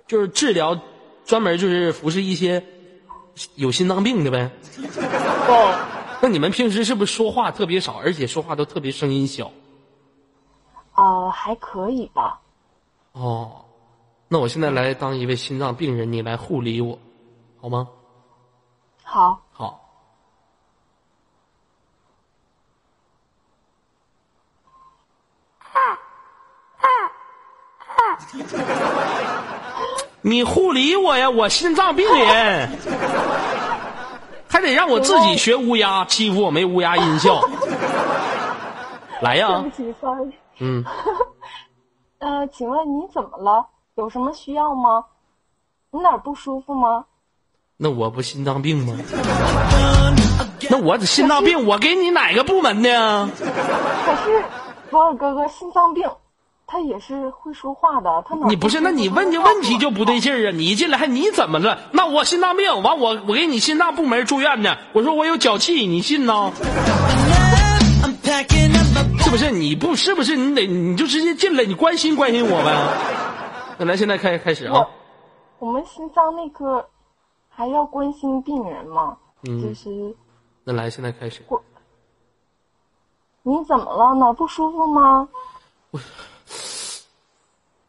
就是治疗，专门就是服侍一些有心脏病的呗。哦，那你们平时是不是说话特别少，而且说话都特别声音小？呃，还可以吧。哦，那我现在来当一位心脏病人，你来护理我，好吗？好，好。<laughs> 你护理我呀，我心脏病人，还得让我自己学乌鸦，欺负我没乌鸦音效。<laughs> 来呀对，不起，sorry。嗯，<laughs> 呃，请问你怎么了？有什么需要吗？你哪不舒服吗？那我不心脏病吗？那我心脏病，我给你哪个部门的？可是左耳哥哥心脏病，他也是会说话的，他哪你不是？那你问的问题就不对劲儿啊！你一进来还你怎么了？那我心脏病，完我我给你心脏部门住院呢。我说我有脚气，你信呢？是不是？你不是不是？你得你就直接进来，你关心关心我呗。那咱现在开开始啊！我们心脏内科还要关心病人吗？嗯就是那来，现在开始。你怎么了？哪不舒服吗？我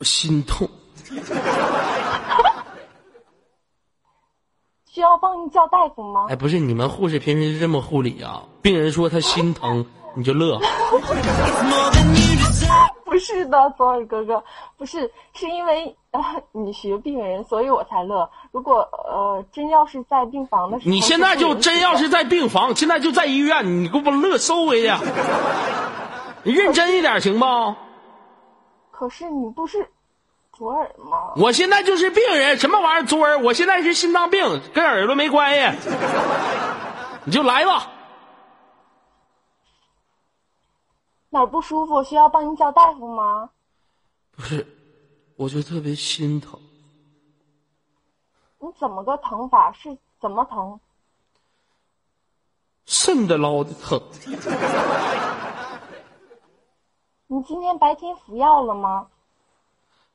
心痛，<laughs> 需要帮你叫大夫吗？哎，不是你们护士平时是这么护理啊？病人说他心疼，<laughs> 你就乐。<laughs> 不是的，左耳哥哥，不是，是因为呃你学病人，所以我才乐。如果呃真要是在病房的时候，你现在就真要是在病房，现在就在医院，你给我乐收回去。你认真一点行不？可是你不是左耳吗？我现在就是病人，什么玩意儿左耳？我现在是心脏病，跟耳朵没关系。<laughs> 你就来吧。哪儿不舒服？需要帮你叫大夫吗？不是，我就特别心疼。你怎么个疼法？是怎么疼？肾的捞的疼，你今天白天服药了吗？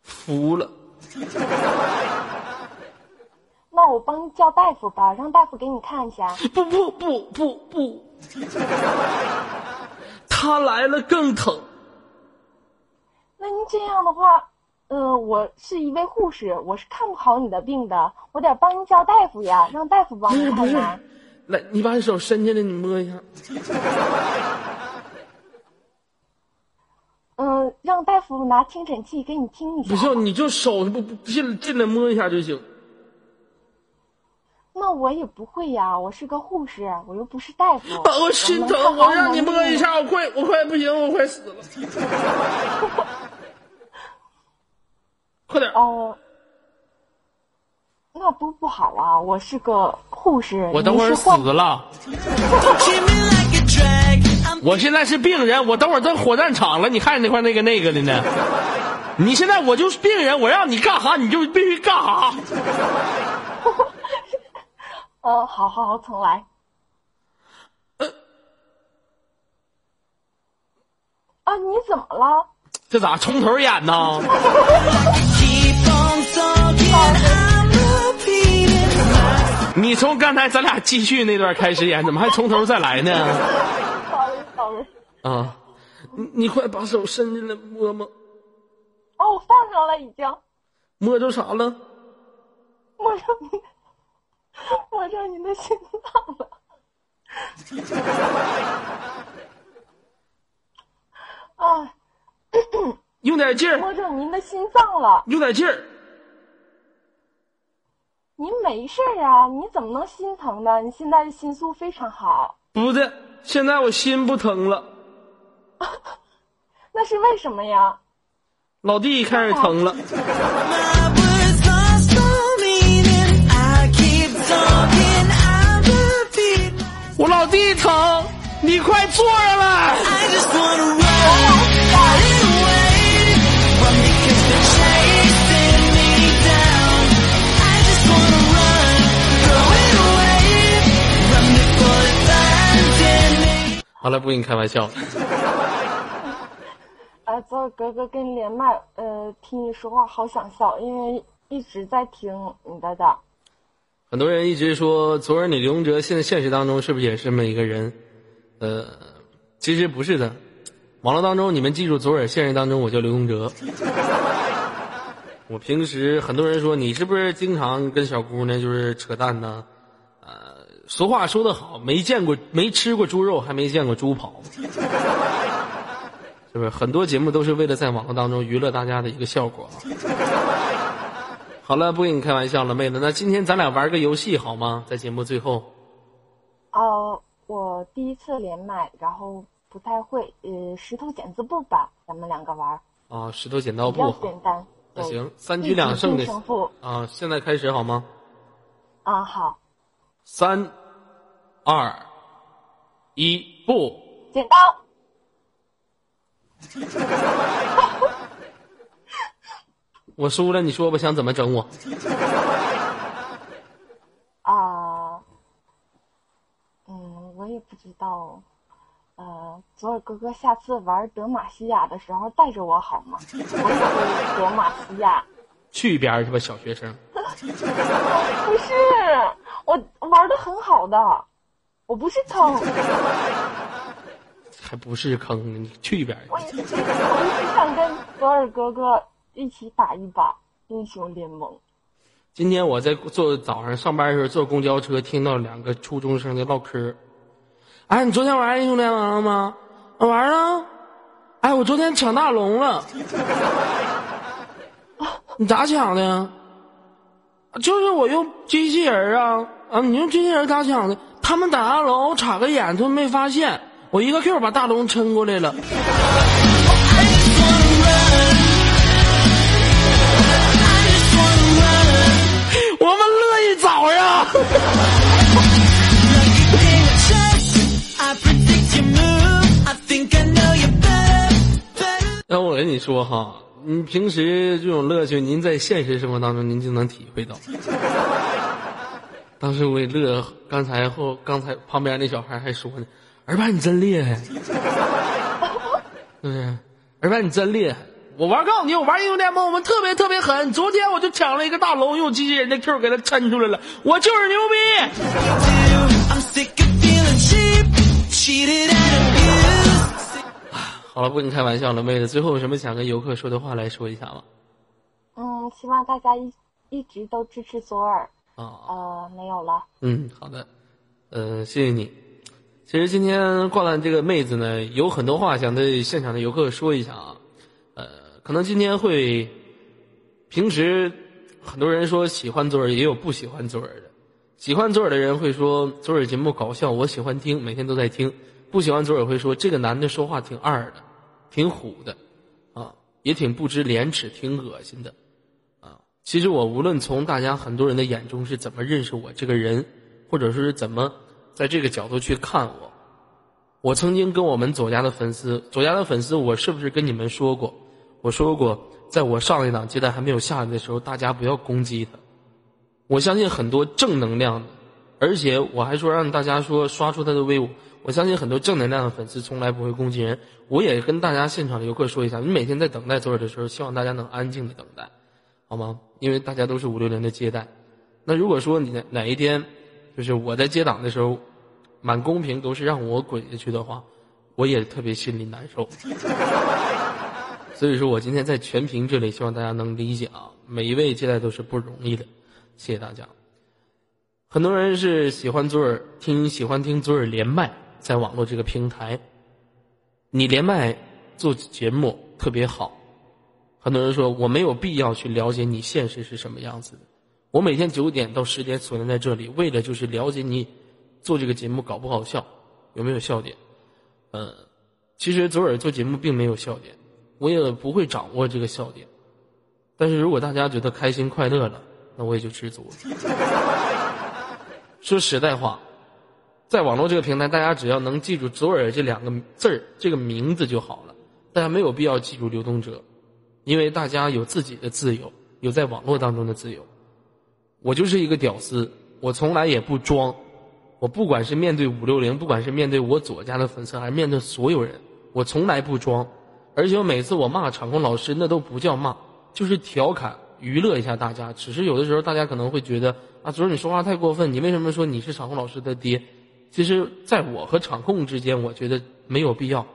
服了。<laughs> 那我帮你叫大夫吧，让大夫给你看一下。不不不不不，<laughs> 他来了更疼。那您这样的话，呃，我是一位护士，我是看不好你的病的，我得帮您叫大夫呀，让大夫帮你看呀。，来，你把手伸进来，你摸一下。嗯、让大夫拿听诊器给你听一下。不行，你就手不不进进来摸一下就行。那我也不会呀，我是个护士，我又不是大夫。把我心疼，我让你摸一下，我快我快不行，我快死了。快点，<laughs> 哦、那多不好啊！我是个护士，我等会儿死你是患了。<laughs> 我现在是病人，我等会儿到火葬场了，你看那块那个那个的呢。你现在我就是病人，我让你干啥你就必须干啥。呃，好好好，重来。呃啊，你怎么了？这咋从头演呢？<laughs> 你从刚才咱俩继续那段开始演，怎么还从头再来呢？啊，你你快把手伸进来摸摸，哦，我放上了已经，摸着啥了？摸着你，摸着你的心脏了。<laughs> 啊，用点劲儿，摸着您的心脏了。用点劲儿。您没事儿啊？你怎么能心疼呢？你现在的心素非常好，不对，现在我心不疼了，<laughs> 那是为什么呀？老弟开始疼了。我老弟疼，你快坐上来。好了，不跟你开玩笑了。呃，左耳哥哥跟你连麦，呃，听你说话好想笑，因为一直在听你的的。很多人一直说，昨儿你刘洪哲现在现实当中是不是也是这么一个人？呃，其实不是的。网络当中你们记住，昨儿现实当中我叫刘洪哲。<laughs> 我平时很多人说你是不是经常跟小姑娘就是扯淡呢？呃，俗话说得好，没见过没吃过猪肉，还没见过猪跑，是不是？很多节目都是为了在网络当中娱乐大家的一个效果啊。<laughs> 好了，不跟你开玩笑了，妹子。那今天咱俩玩个游戏好吗？在节目最后，哦、我第一次连麦，然后不太会，呃，石头剪子布吧，咱们两个玩儿，啊，石头剪刀比较布，简单。那行，三局两胜的胜负啊，现在开始好吗？啊，好，三、二、一，不，剪刀。<laughs> 我输了，你说吧，想怎么整我？啊，嗯，我也不知道。呃，左耳哥哥下次玩德玛西亚的时候带着我好吗？我也会德玛西亚。去一边儿去吧，小学生。<laughs> 不是，我玩的很好的，我不是坑，还不是坑呢，你去一边去我一直我一直想跟博尔哥哥一起打一把英雄联盟。今天我在坐早上上班的时候坐公交车，听到两个初中生在唠嗑。哎，你昨天玩英雄联盟了吗？我玩了。哎，我昨天抢大龙了。你咋抢的呀？就是我用机器人啊啊！你用机器人咋抢的？他们打大龙，我插个眼，他们没发现。我一个 Q 把大龙撑过来了。我们乐意找呀！那我跟你说哈，你平时这种乐趣，您在现实生活当中您就能体会到。当时我也乐，刚才后刚才旁边那小孩还说呢：“儿爸你真厉害，<laughs> 是不是？儿爸你真厉害！我玩告诉你，我玩英雄联盟我们特别特别狠。昨天我就抢了一个大龙，用机器人的 Q 给他抻出来了，我就是牛逼！” <sighs> 好了，不跟你开玩笑了，妹子。最后有什么想跟游客说的话来说一下吗？嗯，希望大家一一直都支持左耳。啊，呃，没有了。嗯，好的，呃，谢谢你。其实今天挂断这个妹子呢，有很多话想对现场的游客说一下啊。呃，可能今天会，平时很多人说喜欢左耳，也有不喜欢左耳的。喜欢左耳的人会说左耳节目搞笑，我喜欢听，每天都在听。不喜欢左耳会说这个男的说话挺二的，挺虎的，啊，也挺不知廉耻，挺恶心的。啊其实我无论从大家很多人的眼中是怎么认识我这个人，或者说是怎么在这个角度去看我，我曾经跟我们左家的粉丝，左家的粉丝，我是不是跟你们说过？我说过，在我上一档接待还没有下来的时候，大家不要攻击他。我相信很多正能量的，而且我还说让大家说刷出他的威武。我相信很多正能量的粉丝从来不会攻击人。我也跟大家现场的游客说一下，你每天在等待左耳的时候，希望大家能安静的等待。好吗？因为大家都是五六零的接待。那如果说你哪哪一天就是我在接档的时候，满公屏都是让我滚下去的话，我也特别心里难受。<laughs> 所以说我今天在全屏这里，希望大家能理解啊，每一位接待都是不容易的，谢谢大家。很多人是喜欢左耳听，喜欢听左耳连麦，在网络这个平台，你连麦做节目特别好。很多人说我没有必要去了解你现实是什么样子的，我每天九点到十点锁定在这里，为了就是了解你做这个节目搞不好笑，有没有笑点？呃，其实左耳做节目并没有笑点。我也不会掌握这个笑点，但是如果大家觉得开心快乐了，那我也就知足了。<laughs> 说实在话，在网络这个平台，大家只要能记住“左耳”这两个字儿，这个名字就好了。大家没有必要记住“流动者”，因为大家有自己的自由，有在网络当中的自由。我就是一个屌丝，我从来也不装。我不管是面对五六零，不管是面对我左家的粉丝，还是面对所有人，我从来不装。而且我每次我骂场控老师，那都不叫骂，就是调侃、娱乐一下大家。只是有的时候大家可能会觉得啊，昨儿你说话太过分，你为什么说你是场控老师的爹？其实，在我和场控之间，我觉得没有必要，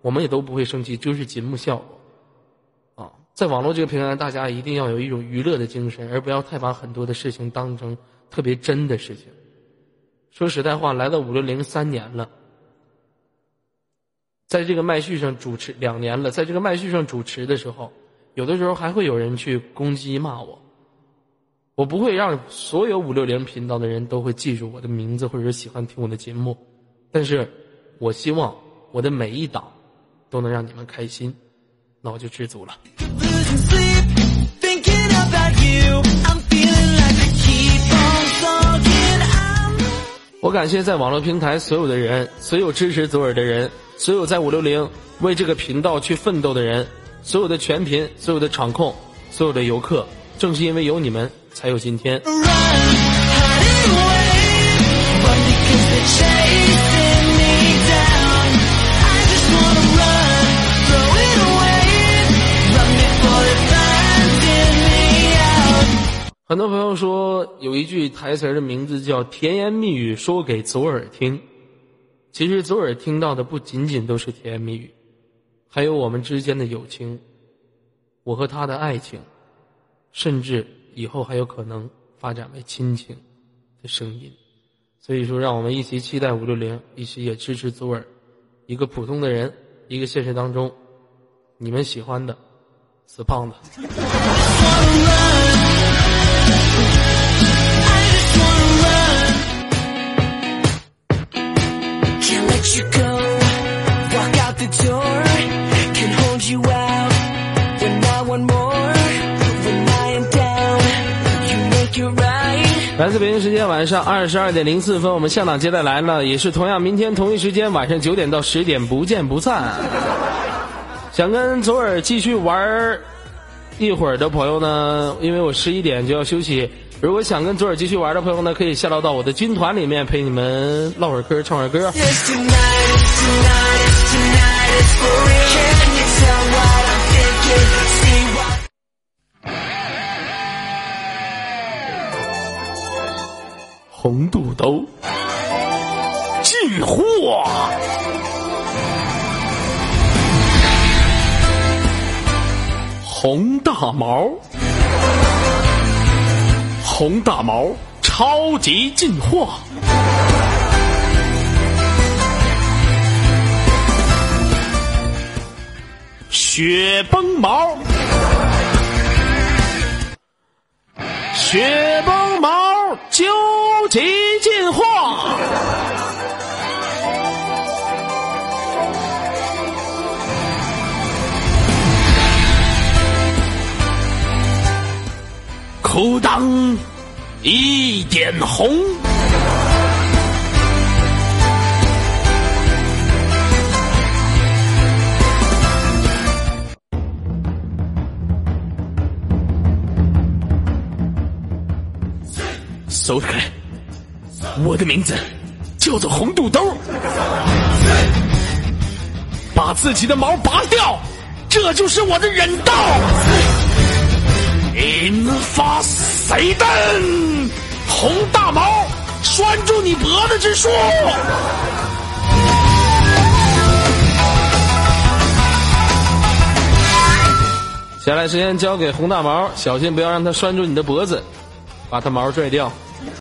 我们也都不会生气，就是节目效果。在网络这个平台，大家一定要有一种娱乐的精神，而不要太把很多的事情当成特别真的事情。说实在话，来到五六零三年了。在这个麦序上主持两年了，在这个麦序上主持的时候，有的时候还会有人去攻击骂我。我不会让所有五六零频道的人都会记住我的名字，或者是喜欢听我的节目，但是我希望我的每一档都能让你们开心，那我就知足了。我感谢在网络平台所有的人，所有支持左耳的人。所有在五六零为这个频道去奋斗的人，所有的全频，所有的场控，所有的游客，正是因为有你们，才有今天。很多朋友说有一句台词的名字叫“甜言蜜语说给左耳听”。其实左耳听到的不仅仅都是甜言蜜语，还有我们之间的友情，我和他的爱情，甚至以后还有可能发展为亲情的声音。所以说，让我们一起期待五六零，一起也支持左耳，一个普通的人，一个现实当中你们喜欢的死胖子。来自北京时间晚上二十二点零四分，我们向导接待来了，也是同样明天同一时间晚上九点到十点不见不散。<laughs> 想跟左耳继续玩一会儿的朋友呢，因为我十一点就要休息。如果想跟左耳继续玩的朋友呢，可以下到到我的军团里面陪你们唠会儿嗑，唱会儿歌。红肚兜进货，红大毛，红大毛超级进化，雪崩毛，雪崩毛究极进化，裤裆一点红。走开！我的名字叫做红肚兜，把自己的毛拔掉，这就是我的忍道。引发谁的？红大毛拴住你脖子之术。接下来时间交给红大毛，小心不要让他拴住你的脖子，把他毛拽掉。